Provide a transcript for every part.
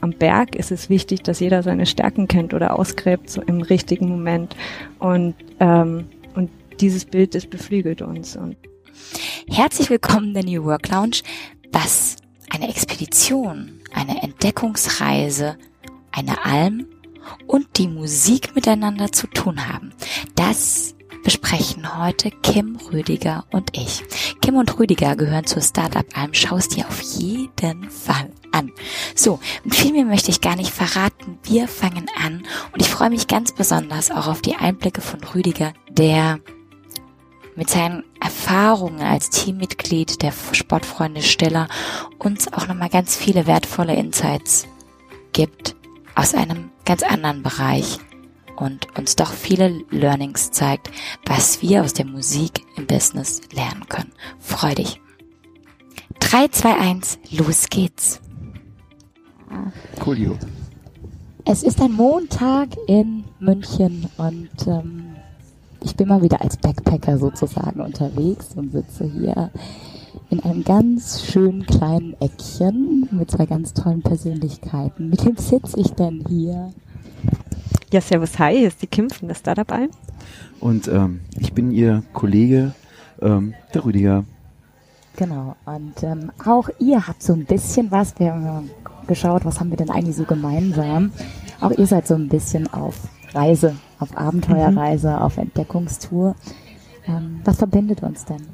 am Berg ist es wichtig, dass jeder seine Stärken kennt oder ausgräbt so im richtigen Moment. Und, ähm, und dieses Bild, das beflügelt uns. Und Herzlich willkommen in der New Work Lounge. Was eine Expedition, eine Entdeckungsreise, eine Alm und die Musik miteinander zu tun haben. Das besprechen heute Kim Rüdiger und ich. Kim und Rüdiger gehören zur Startup Alm. Schau es dir auf jeden Fall an. So, und viel mehr möchte ich gar nicht verraten. Wir fangen an und ich freue mich ganz besonders auch auf die Einblicke von Rüdiger, der mit seinen Erfahrungen als Teammitglied der Sportfreunde Stiller uns auch nochmal ganz viele wertvolle Insights gibt aus einem ganz anderen Bereich und uns doch viele Learnings zeigt, was wir aus der Musik im Business lernen können. Freu dich. 3, 2, 1, los geht's. Coolio. Es ist ein Montag in München und ähm, ich bin mal wieder als Backpacker sozusagen unterwegs und sitze hier in einem ganz schönen kleinen Eckchen mit zwei ganz tollen Persönlichkeiten. Mit wem sitze ich denn hier? Ja, servus, hi, hier ist die Kim von der Startup Alm. Und ähm, ich bin Ihr Kollege, ähm, der Rüdiger. Genau, und ähm, auch ihr habt so ein bisschen was, wir haben geschaut, was haben wir denn eigentlich so gemeinsam. Auch ihr seid so ein bisschen auf Reise, auf Abenteuerreise, auf Entdeckungstour. Ähm, was verbindet uns denn?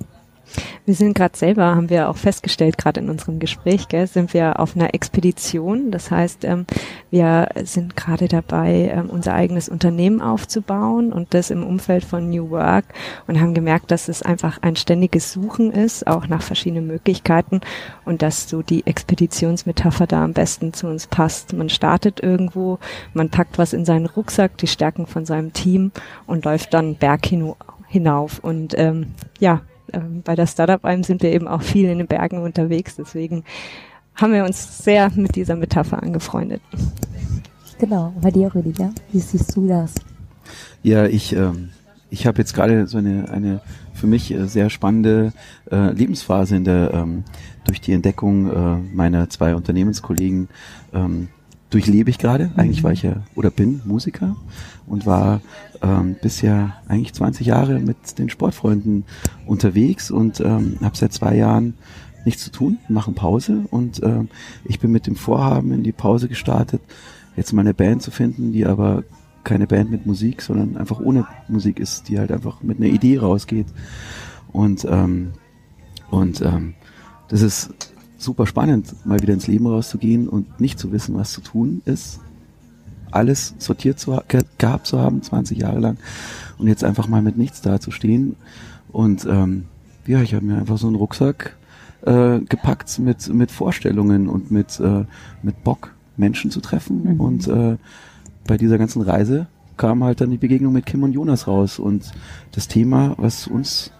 Wir sind gerade selber, haben wir auch festgestellt, gerade in unserem Gespräch, gell, sind wir auf einer Expedition. Das heißt, ähm, wir sind gerade dabei, ähm, unser eigenes Unternehmen aufzubauen und das im Umfeld von New Work und haben gemerkt, dass es einfach ein ständiges Suchen ist, auch nach verschiedenen Möglichkeiten und dass so die Expeditionsmetapher da am besten zu uns passt. Man startet irgendwo, man packt was in seinen Rucksack, die Stärken von seinem Team und läuft dann Berg hinauf. Und ähm, ja, ähm, bei der Startup Alm sind wir eben auch viel in den Bergen unterwegs. Deswegen haben wir uns sehr mit dieser Metapher angefreundet. Genau, bei dir, Rüdiger, wie siehst du das? Ja, ich, ähm, ich habe jetzt gerade so eine, eine für mich äh, sehr spannende äh, Lebensphase in der ähm, durch die Entdeckung äh, meiner zwei Unternehmenskollegen ähm, durchlebe ich gerade. Eigentlich war ich ja oder bin Musiker und war ähm, bisher eigentlich 20 Jahre mit den Sportfreunden unterwegs und ähm, habe seit zwei Jahren nichts zu tun, machen Pause und ähm, ich bin mit dem Vorhaben in die Pause gestartet, jetzt mal eine Band zu finden, die aber keine Band mit Musik, sondern einfach ohne Musik ist, die halt einfach mit einer Idee rausgeht und ähm, und ähm, das ist super spannend, mal wieder ins Leben rauszugehen und nicht zu wissen, was zu tun ist. Alles sortiert zu, ge gehabt zu haben, 20 Jahre lang. Und jetzt einfach mal mit nichts dazustehen. Und ähm, ja, ich habe mir einfach so einen Rucksack äh, gepackt mit, mit Vorstellungen und mit, äh, mit Bock, Menschen zu treffen. Mhm. Und äh, bei dieser ganzen Reise kam halt dann die Begegnung mit Kim und Jonas raus. Und das Thema, was uns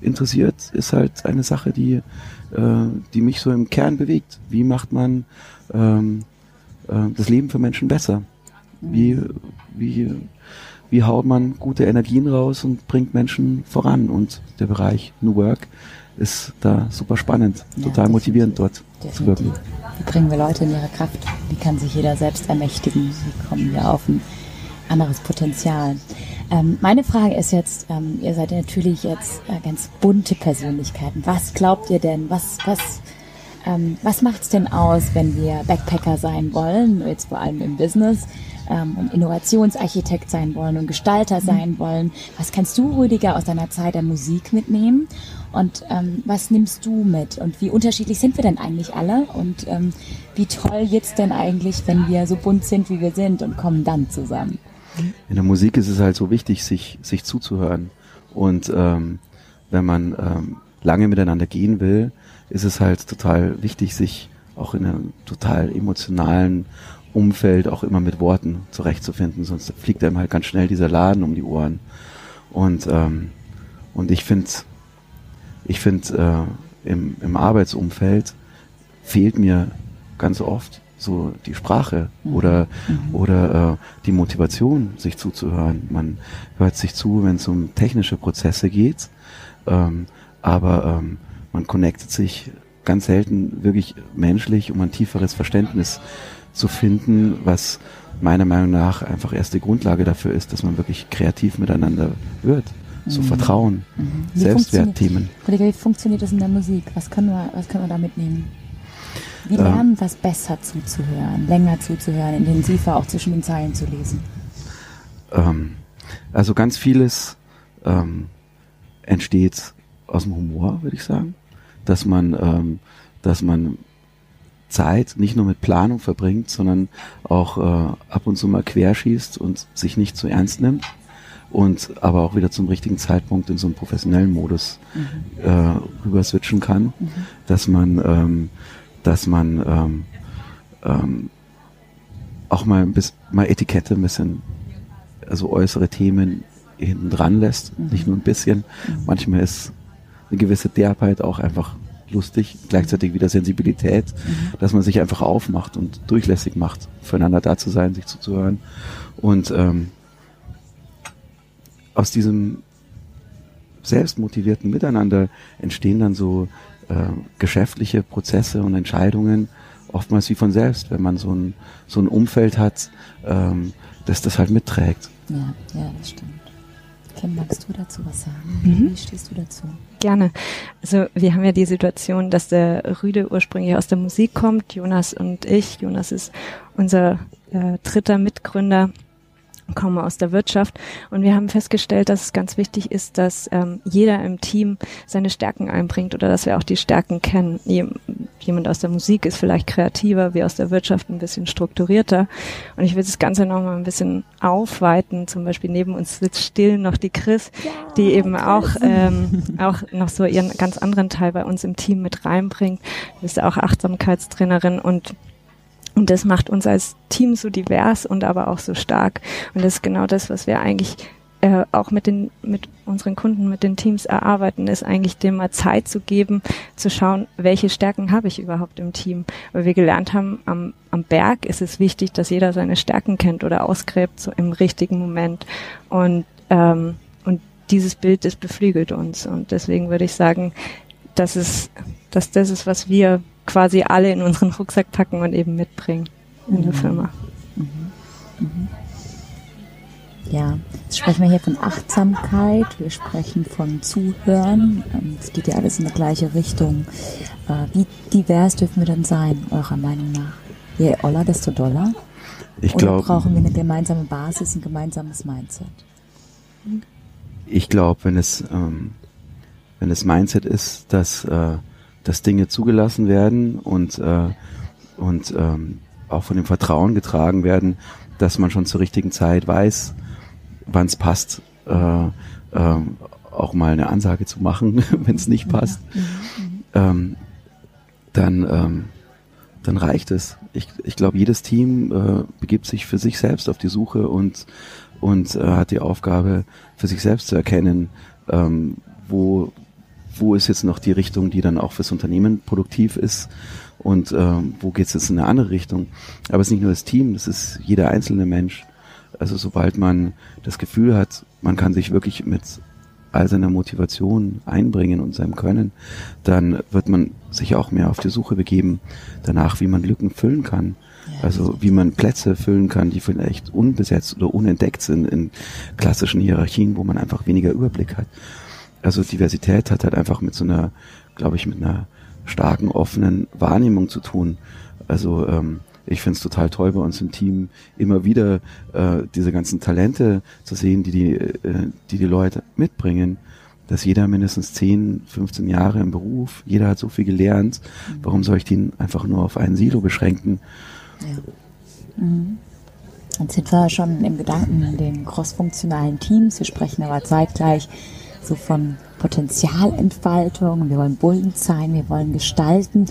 interessiert, ist halt eine Sache, die äh, die mich so im Kern bewegt. Wie macht man ähm, äh, das Leben für Menschen besser? Wie, wie, wie haut man gute Energien raus und bringt Menschen voran? Und der Bereich New Work ist da super spannend, ja, total motivierend dort definitiv. zu wirken. Wie bringen wir Leute in ihre Kraft? Wie kann sich jeder selbst ermächtigen? Wie kommen wir auf ein anderes Potenzial? Ähm, meine Frage ist jetzt, ähm, ihr seid natürlich jetzt äh, ganz bunte Persönlichkeiten. Was glaubt ihr denn? Was, was, ähm, was macht's denn aus, wenn wir Backpacker sein wollen, jetzt vor allem im Business, ähm, und Innovationsarchitekt sein wollen und Gestalter mhm. sein wollen? Was kannst du, Rüdiger, aus deiner Zeit der Musik mitnehmen? Und ähm, was nimmst du mit? Und wie unterschiedlich sind wir denn eigentlich alle? Und ähm, wie toll jetzt denn eigentlich, wenn wir so bunt sind, wie wir sind und kommen dann zusammen? In der Musik ist es halt so wichtig, sich, sich zuzuhören. Und ähm, wenn man ähm, lange miteinander gehen will, ist es halt total wichtig, sich auch in einem total emotionalen Umfeld auch immer mit Worten zurechtzufinden, sonst fliegt einem halt ganz schnell dieser Laden um die Ohren. Und, ähm, und ich finde, ich finde, äh, im, im Arbeitsumfeld fehlt mir ganz oft so die Sprache mhm. oder, mhm. oder äh, die Motivation, sich zuzuhören. Man hört sich zu, wenn es um technische Prozesse geht, ähm, aber ähm, man connectet sich ganz selten wirklich menschlich, um ein tieferes Verständnis zu finden, was meiner Meinung nach einfach erst die Grundlage dafür ist, dass man wirklich kreativ miteinander wird. So mhm. Vertrauen, mhm. Selbstwertthemen. Kollege, wie funktioniert das in der Musik? Was können wir, was können wir da mitnehmen? Wie ähm. lernen wir es besser zuzuhören, länger zuzuhören, intensiver auch zwischen den Zeilen zu lesen? Ähm, also ganz vieles ähm, entsteht aus dem Humor, würde ich sagen. Dass man, ähm, dass man Zeit nicht nur mit Planung verbringt, sondern auch äh, ab und zu mal querschießt und sich nicht zu ernst nimmt und aber auch wieder zum richtigen Zeitpunkt in so einen professionellen Modus mhm. äh, rüber switchen kann, mhm. dass man, ähm, dass man ähm, ähm, auch mal ein bisschen, mal Etikette ein bisschen, also äußere Themen hinten dran lässt, mhm. nicht nur ein bisschen. Mhm. Manchmal ist eine gewisse Derbheit auch einfach lustig, gleichzeitig wieder Sensibilität, mhm. dass man sich einfach aufmacht und durchlässig macht, füreinander da zu sein, sich zuzuhören. Und ähm, aus diesem selbstmotivierten Miteinander entstehen dann so äh, geschäftliche Prozesse und Entscheidungen, oftmals wie von selbst, wenn man so ein, so ein Umfeld hat, ähm, das das halt mitträgt. Ja, ja, das stimmt. Kim, magst du dazu was sagen? Mhm. Wie stehst du dazu? Gerne. Also wir haben ja die Situation, dass der Rüde ursprünglich aus der Musik kommt, Jonas und ich. Jonas ist unser äh, dritter Mitgründer komme aus der Wirtschaft und wir haben festgestellt, dass es ganz wichtig ist, dass ähm, jeder im Team seine Stärken einbringt oder dass wir auch die Stärken kennen. Jemand aus der Musik ist vielleicht kreativer, wie aus der Wirtschaft ein bisschen strukturierter und ich will das Ganze nochmal ein bisschen aufweiten. Zum Beispiel neben uns sitzt still noch die Chris, ja, die eben Chris. auch ähm, auch noch so ihren ganz anderen Teil bei uns im Team mit reinbringt. Du bist ja auch Achtsamkeitstrainerin und und das macht uns als Team so divers und aber auch so stark. Und das ist genau das, was wir eigentlich äh, auch mit den mit unseren Kunden, mit den Teams erarbeiten, ist eigentlich dem mal Zeit zu geben, zu schauen, welche Stärken habe ich überhaupt im Team. Weil wir gelernt haben, am, am Berg ist es wichtig, dass jeder seine Stärken kennt oder ausgräbt so im richtigen Moment. Und ähm, und dieses Bild, das beflügelt uns. Und deswegen würde ich sagen, dass es, dass das ist, was wir quasi alle in unseren Rucksack packen und eben mitbringen in mhm. der Firma. Mhm. Mhm. Ja, jetzt sprechen wir hier von Achtsamkeit, wir sprechen von Zuhören. Es geht ja alles in die gleiche Richtung. Äh, wie divers dürfen wir denn sein, eurer Meinung nach? Je oller, desto doller? Ich glaube. brauchen wir eine gemeinsame Basis, ein gemeinsames Mindset? Ich glaube, wenn es, ähm, wenn das Mindset ist, dass äh, dass Dinge zugelassen werden und, äh, und ähm, auch von dem Vertrauen getragen werden, dass man schon zur richtigen Zeit weiß, wann es passt, äh, äh, auch mal eine Ansage zu machen, wenn es nicht passt, ähm, dann, ähm, dann reicht es. Ich, ich glaube, jedes Team äh, begibt sich für sich selbst auf die Suche und, und äh, hat die Aufgabe, für sich selbst zu erkennen, ähm, wo, wo ist jetzt noch die Richtung, die dann auch fürs Unternehmen produktiv ist und ähm, wo geht es jetzt in eine andere Richtung. Aber es ist nicht nur das Team, das ist jeder einzelne Mensch. Also sobald man das Gefühl hat, man kann sich wirklich mit all seiner Motivation einbringen und seinem Können, dann wird man sich auch mehr auf die Suche begeben danach, wie man Lücken füllen kann. Also wie man Plätze füllen kann, die vielleicht unbesetzt oder unentdeckt sind in klassischen Hierarchien, wo man einfach weniger Überblick hat also Diversität hat halt einfach mit so einer, glaube ich, mit einer starken, offenen Wahrnehmung zu tun. Also ähm, ich finde es total toll bei uns im Team immer wieder äh, diese ganzen Talente zu sehen, die die, äh, die die Leute mitbringen. Dass jeder mindestens 10, 15 Jahre im Beruf, jeder hat so viel gelernt. Warum soll ich den einfach nur auf ein Silo beschränken? Ja. Mhm. Jetzt sind wir schon im Gedanken in den crossfunktionalen Teams. Wir sprechen aber zeitgleich so von Potenzialentfaltung. Wir wollen bunt sein, wir wollen gestalten.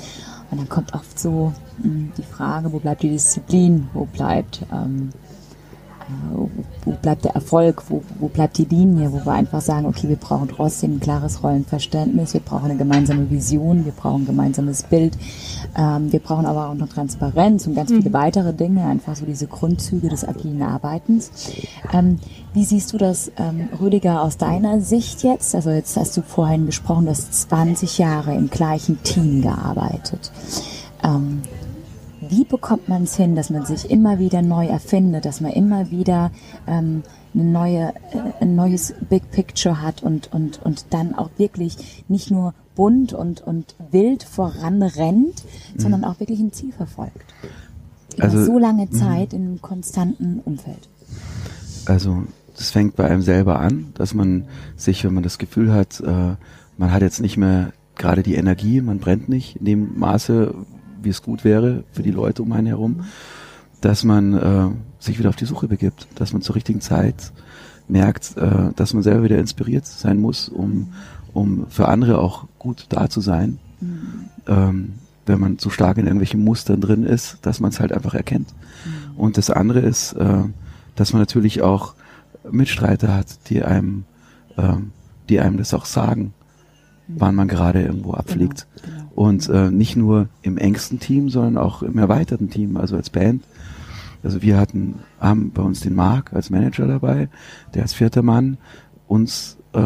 Und dann kommt oft so mh, hm, die Frage, wo bleibt die Disziplin, wo bleibt ähm, wo bleibt der Erfolg, wo, wo bleibt die Linie, wo wir einfach sagen, okay, wir brauchen trotzdem ein klares Rollenverständnis, wir brauchen eine gemeinsame Vision, wir brauchen ein gemeinsames Bild, ähm, wir brauchen aber auch noch Transparenz und ganz viele mhm. weitere Dinge, einfach so diese Grundzüge des agilen Arbeitens. Ähm, wie siehst du das, ähm, Rüdiger, aus deiner Sicht jetzt? Also jetzt hast du vorhin gesprochen, du hast 20 Jahre im gleichen Team gearbeitet. Wie bekommt man es hin, dass man sich immer wieder neu erfindet, dass man immer wieder ähm, eine neue, äh, ein neues Big Picture hat und, und, und dann auch wirklich nicht nur bunt und, und wild voranrennt, mhm. sondern auch wirklich ein Ziel verfolgt. Über also, so lange mhm. Zeit in einem konstanten Umfeld. Also das fängt bei einem selber an, dass man sich, wenn man das Gefühl hat, äh, man hat jetzt nicht mehr gerade die Energie, man brennt nicht in dem Maße, wie es gut wäre für die Leute um einen herum, dass man äh, sich wieder auf die Suche begibt, dass man zur richtigen Zeit merkt, äh, dass man selber wieder inspiriert sein muss, um, um für andere auch gut da zu sein. Mhm. Ähm, wenn man zu stark in irgendwelchen Mustern drin ist, dass man es halt einfach erkennt. Mhm. Und das andere ist, äh, dass man natürlich auch Mitstreiter hat, die einem, äh, die einem das auch sagen, mhm. wann man gerade irgendwo abfliegt. Genau, genau. Und äh, nicht nur im engsten Team, sondern auch im erweiterten Team, also als Band. Also wir hatten, haben bei uns den Mark als Manager dabei, der als vierter Mann uns äh,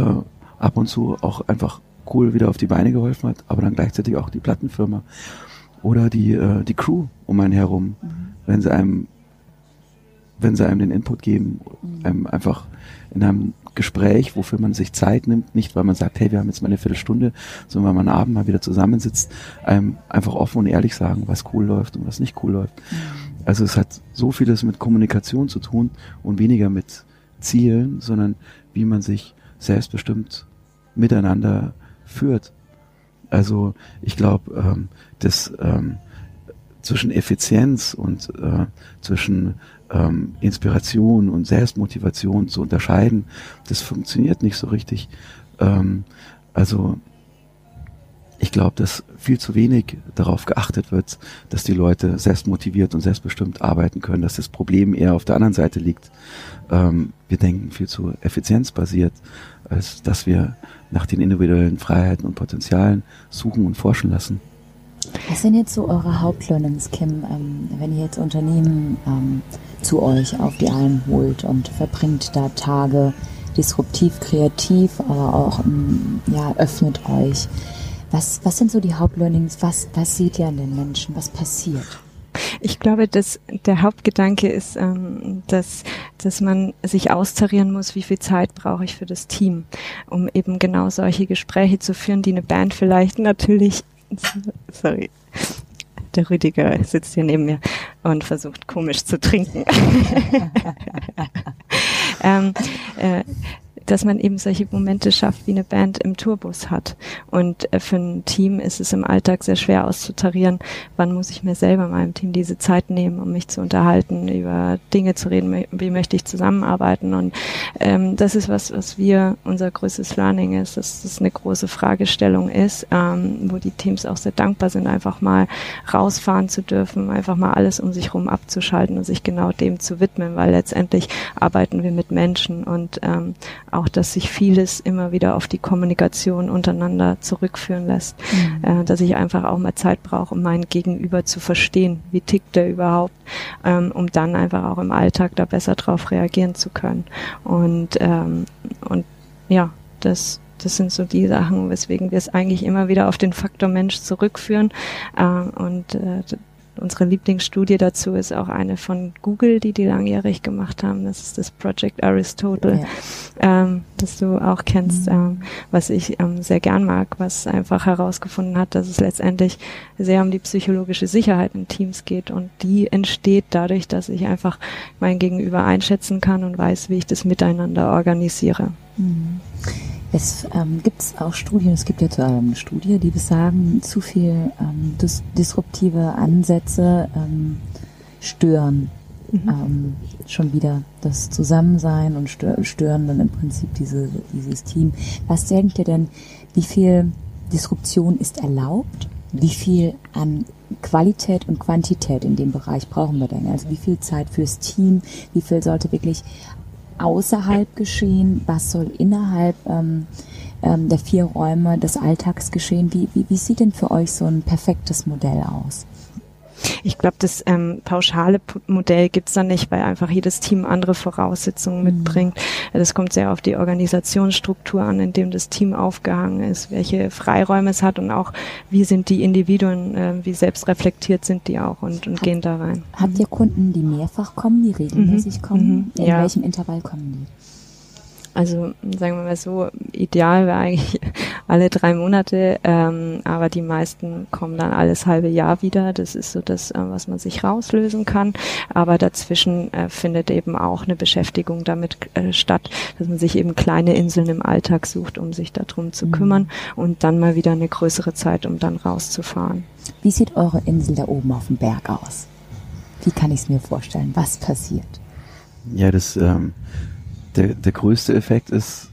ab und zu auch einfach cool wieder auf die Beine geholfen hat, aber dann gleichzeitig auch die Plattenfirma oder die, äh, die Crew um einen herum, mhm. wenn sie einem wenn sie einem den Input geben, einem einfach in einem Gespräch, wofür man sich Zeit nimmt, nicht weil man sagt, hey, wir haben jetzt mal eine Viertelstunde, sondern weil man Abend mal wieder zusammensitzt, einem einfach offen und ehrlich sagen, was cool läuft und was nicht cool läuft. Mhm. Also es hat so vieles mit Kommunikation zu tun und weniger mit Zielen, sondern wie man sich selbstbestimmt miteinander führt. Also ich glaube, ähm, dass ähm, zwischen Effizienz und äh, zwischen ähm, Inspiration und Selbstmotivation zu unterscheiden, das funktioniert nicht so richtig. Ähm, also ich glaube, dass viel zu wenig darauf geachtet wird, dass die Leute selbstmotiviert und selbstbestimmt arbeiten können, dass das Problem eher auf der anderen Seite liegt. Ähm, wir denken viel zu effizienzbasiert, als dass wir nach den individuellen Freiheiten und Potenzialen suchen und forschen lassen. Was sind jetzt so eure Hauptlearnings, Kim, ähm, wenn ihr jetzt Unternehmen ähm, zu euch auf die Alm holt und verbringt da Tage disruptiv, kreativ, aber auch ähm, ja, öffnet euch? Was, was sind so die Hauptlearnings? Was, was seht ihr an den Menschen? Was passiert? Ich glaube, dass der Hauptgedanke ist, ähm, dass, dass man sich austarieren muss, wie viel Zeit brauche ich für das Team, um eben genau solche Gespräche zu führen, die eine Band vielleicht natürlich Sorry. Der Rüdiger sitzt hier neben mir und versucht komisch zu trinken. ähm, äh, dass man eben solche Momente schafft, wie eine Band im Tourbus hat. Und äh, für ein Team ist es im Alltag sehr schwer auszutarieren, wann muss ich mir selber meinem Team diese Zeit nehmen, um mich zu unterhalten, über Dinge zu reden, wie möchte ich zusammenarbeiten. Und ähm, das ist was, was wir, unser größtes Learning ist, dass das eine große Fragestellung ist, ähm, wo die Teams auch sehr dankbar sind, einfach mal rausfahren zu dürfen, einfach mal alles um sich herum abzuschalten und sich genau dem zu widmen, weil letztendlich arbeiten wir mit Menschen und ähm, auch, dass sich vieles immer wieder auf die Kommunikation untereinander zurückführen lässt, mhm. äh, dass ich einfach auch mal Zeit brauche, um meinen Gegenüber zu verstehen, wie tickt der überhaupt, ähm, um dann einfach auch im Alltag da besser drauf reagieren zu können. Und ähm, und ja, das das sind so die Sachen, weswegen wir es eigentlich immer wieder auf den Faktor Mensch zurückführen. Äh, und äh, unsere Lieblingsstudie dazu ist auch eine von Google, die die langjährig gemacht haben. Das ist das Project Aristotle, ja. ähm, das du auch kennst, mhm. ähm, was ich ähm, sehr gern mag, was einfach herausgefunden hat, dass es letztendlich sehr um die psychologische Sicherheit in Teams geht und die entsteht dadurch, dass ich einfach mein Gegenüber einschätzen kann und weiß, wie ich das miteinander organisiere. Mhm. Es ähm, gibt auch Studien, es gibt jetzt ähm, eine Studie, die besagen, zu viel ähm, dis disruptive Ansätze ähm, stören mhm. ähm, schon wieder das Zusammensein und stören dann im Prinzip diese, dieses Team. Was denkt ihr denn, wie viel Disruption ist erlaubt? Wie viel an Qualität und Quantität in dem Bereich brauchen wir denn? Also wie viel Zeit fürs Team? Wie viel sollte wirklich außerhalb geschehen? Was soll innerhalb ähm, ähm, der vier Räume des Alltags geschehen? Wie, wie, wie sieht denn für euch so ein perfektes Modell aus? Ich glaube, das ähm, pauschale Modell gibt's da nicht, weil einfach jedes Team andere Voraussetzungen mhm. mitbringt. Das kommt sehr auf die Organisationsstruktur an, in dem das Team aufgehangen ist, welche Freiräume es hat und auch, wie sind die Individuen, äh, wie selbstreflektiert sind die auch und, und gehen da rein. Habt ihr Kunden, die mehrfach kommen, die regelmäßig mhm. kommen? Mhm. In ja. welchem Intervall kommen die? Also sagen wir mal so, ideal wäre eigentlich alle drei Monate, ähm, aber die meisten kommen dann alles halbe Jahr wieder. Das ist so das, äh, was man sich rauslösen kann. Aber dazwischen äh, findet eben auch eine Beschäftigung damit äh, statt, dass man sich eben kleine Inseln im Alltag sucht, um sich darum zu mhm. kümmern und dann mal wieder eine größere Zeit, um dann rauszufahren. Wie sieht eure Insel da oben auf dem Berg aus? Wie kann ich es mir vorstellen? Was passiert? Ja, das ähm, der, der größte Effekt ist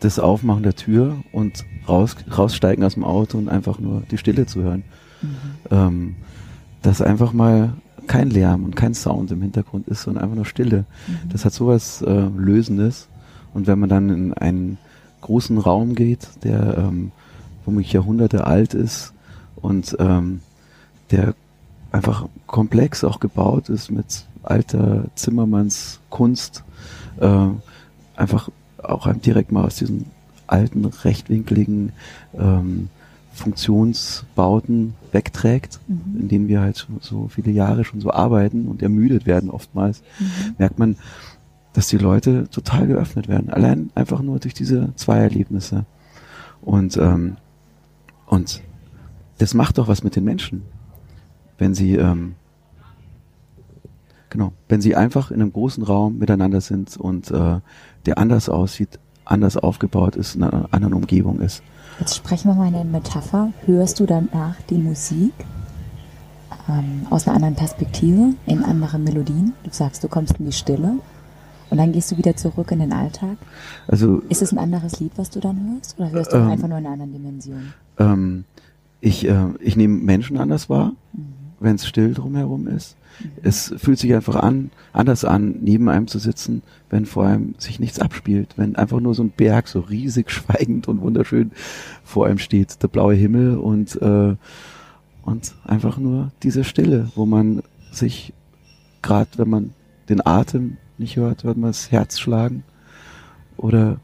das Aufmachen der Tür und raus, raussteigen aus dem Auto und einfach nur die Stille zu hören. Mhm. Ähm, dass einfach mal kein Lärm und kein Sound im Hintergrund ist, sondern einfach nur Stille. Mhm. Das hat sowas äh, Lösendes. Und wenn man dann in einen großen Raum geht, der ähm, womöglich Jahrhunderte alt ist und ähm, der einfach komplex auch gebaut ist mit alter Zimmermannskunst, äh, einfach auch direkt mal aus diesen alten, rechtwinkligen ähm, Funktionsbauten wegträgt, mhm. in denen wir halt so viele Jahre schon so arbeiten und ermüdet werden oftmals, mhm. merkt man, dass die Leute total geöffnet werden. Allein einfach nur durch diese zwei Erlebnisse. Und, ähm, und das macht doch was mit den Menschen, wenn sie ähm, Genau. Wenn sie einfach in einem großen Raum miteinander sind und äh, der anders aussieht, anders aufgebaut ist, in einer anderen Umgebung ist. Jetzt sprechen wir mal in der Metapher. Hörst du danach die Musik ähm, aus einer anderen Perspektive, in anderen Melodien? Du sagst, du kommst in die Stille und dann gehst du wieder zurück in den Alltag. Also ist es ein anderes Lied, was du dann hörst, oder hörst du ähm, einfach nur in einer anderen Dimension? Ähm, ich äh, ich nehme Menschen anders wahr, mhm. wenn es still drumherum ist. Es fühlt sich einfach an, anders an, neben einem zu sitzen, wenn vor einem sich nichts abspielt, wenn einfach nur so ein Berg so riesig, schweigend und wunderschön vor einem steht, der blaue Himmel und äh, und einfach nur diese Stille, wo man sich gerade, wenn man den Atem nicht hört, hört man das Herz schlagen oder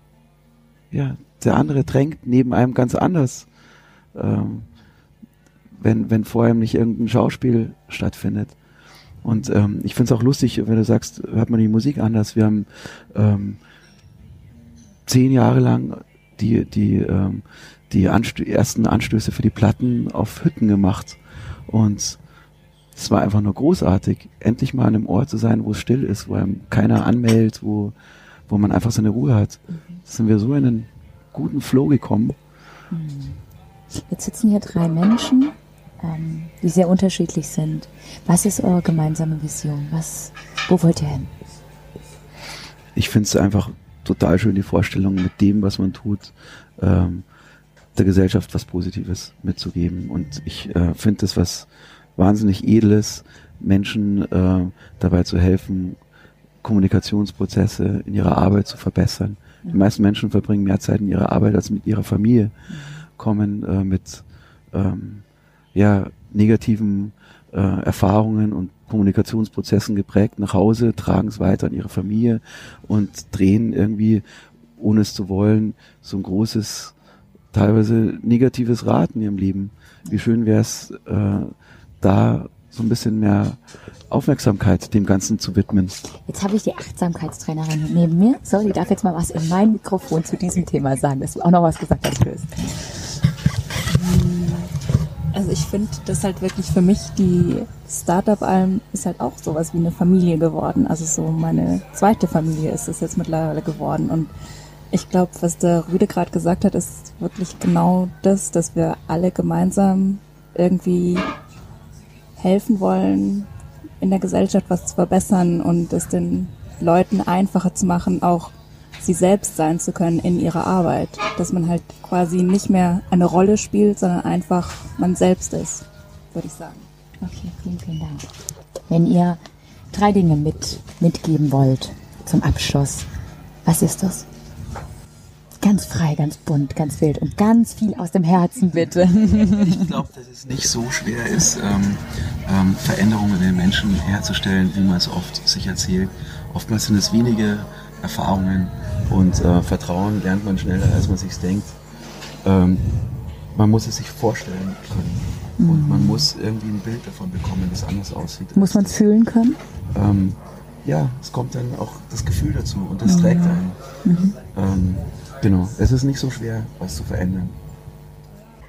ja, der andere drängt neben einem ganz anders. Ähm, wenn, wenn vor einem nicht irgendein Schauspiel stattfindet. Und ähm, ich finde es auch lustig, wenn du sagst, hört man die Musik anders. Wir haben ähm, zehn Jahre lang die, die, ähm, die Anstö ersten Anstöße für die Platten auf Hütten gemacht. Und es war einfach nur großartig, endlich mal an einem Ort zu sein, wo es still ist, wo einem keiner anmeldet, wo, wo man einfach seine Ruhe hat. Mhm. sind wir so in einen guten Flow gekommen. Jetzt sitzen hier drei Menschen ähm, die sehr unterschiedlich sind. Was ist eure gemeinsame Vision? Was, wo wollt ihr hin? Ich finde es einfach total schön, die Vorstellung, mit dem, was man tut, ähm, der Gesellschaft was Positives mitzugeben. Und ich äh, finde es was wahnsinnig Edles, Menschen äh, dabei zu helfen, Kommunikationsprozesse in ihrer Arbeit zu verbessern. Die meisten Menschen verbringen mehr Zeit in ihrer Arbeit als mit ihrer Familie, mhm. kommen äh, mit ähm, ja, negativen äh, Erfahrungen und Kommunikationsprozessen geprägt nach Hause, tragen es weiter an ihre Familie und drehen irgendwie, ohne es zu wollen, so ein großes, teilweise negatives Rad in ihrem Leben. Wie schön wäre es, äh, da so ein bisschen mehr Aufmerksamkeit dem Ganzen zu widmen. Jetzt habe ich die Achtsamkeitstrainerin neben mir. So, die darf jetzt mal was in mein Mikrofon zu diesem Thema sagen, dass du auch noch was gesagt hast. Also ich finde das halt wirklich für mich, die Startup-Alm ist halt auch sowas wie eine Familie geworden. Also so meine zweite Familie ist es jetzt mittlerweile geworden. Und ich glaube, was der Rüde gerade gesagt hat, ist wirklich genau das, dass wir alle gemeinsam irgendwie helfen wollen, in der Gesellschaft was zu verbessern und es den Leuten einfacher zu machen, auch sie selbst sein zu können in ihrer Arbeit. Dass man halt quasi nicht mehr eine Rolle spielt, sondern einfach man selbst ist, würde ich sagen. Okay, vielen, vielen Dank. Wenn ihr drei Dinge mit, mitgeben wollt zum Abschluss, was ist das? Ganz frei, ganz bunt, ganz wild und ganz viel aus dem Herzen, bitte. Ich glaube, dass es nicht so schwer ist, ähm, ähm, Veränderungen in den Menschen herzustellen, wie man es oft sich erzählt. Oftmals sind es wenige Erfahrungen und äh, Vertrauen lernt man schneller, als man sich denkt. Ähm, man muss es sich vorstellen können mhm. und man muss irgendwie ein Bild davon bekommen, das anders aussieht. Muss man es fühlen können? Ähm, ja, es kommt dann auch das Gefühl dazu und das mhm. trägt einen. Mhm. Ähm, genau, es ist nicht so schwer, was zu verändern.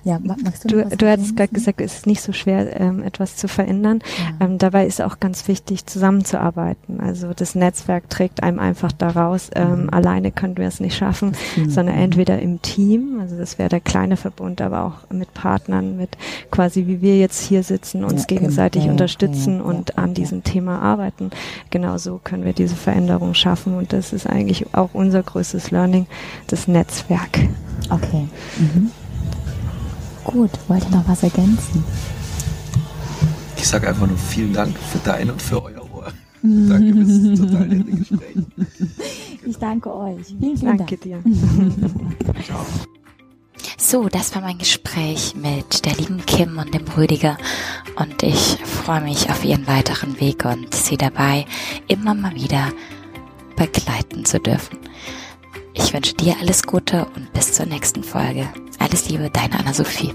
Ja, magst du, du, du hast gerade gesagt, es ist nicht so schwer, ähm, etwas zu verändern. Ja. Ähm, dabei ist auch ganz wichtig, zusammenzuarbeiten. Also das Netzwerk trägt einem einfach daraus. Ähm, mhm. Alleine können wir es nicht schaffen, sondern entweder im Team, also das wäre der kleine Verbund, aber auch mit Partnern, mit quasi wie wir jetzt hier sitzen, uns ja, gegenseitig ja, unterstützen und an diesem Thema arbeiten. Genau so können wir diese Veränderung schaffen. Und das ist eigentlich auch unser größtes Learning, das Netzwerk. Okay. Mhm. Gut, wollt ihr noch was ergänzen? Ich sage einfach nur vielen Dank für dein und für euer Ohr. danke fürs total nette Gespräch. Ich danke euch. Vielen, vielen danke Dank. dir. Ciao. So, das war mein Gespräch mit der lieben Kim und dem Rüdiger und ich freue mich auf ihren weiteren Weg und sie dabei immer mal wieder begleiten zu dürfen. Ich wünsche dir alles Gute und bis zur nächsten Folge. Alles Liebe, deine Anna-Sophie.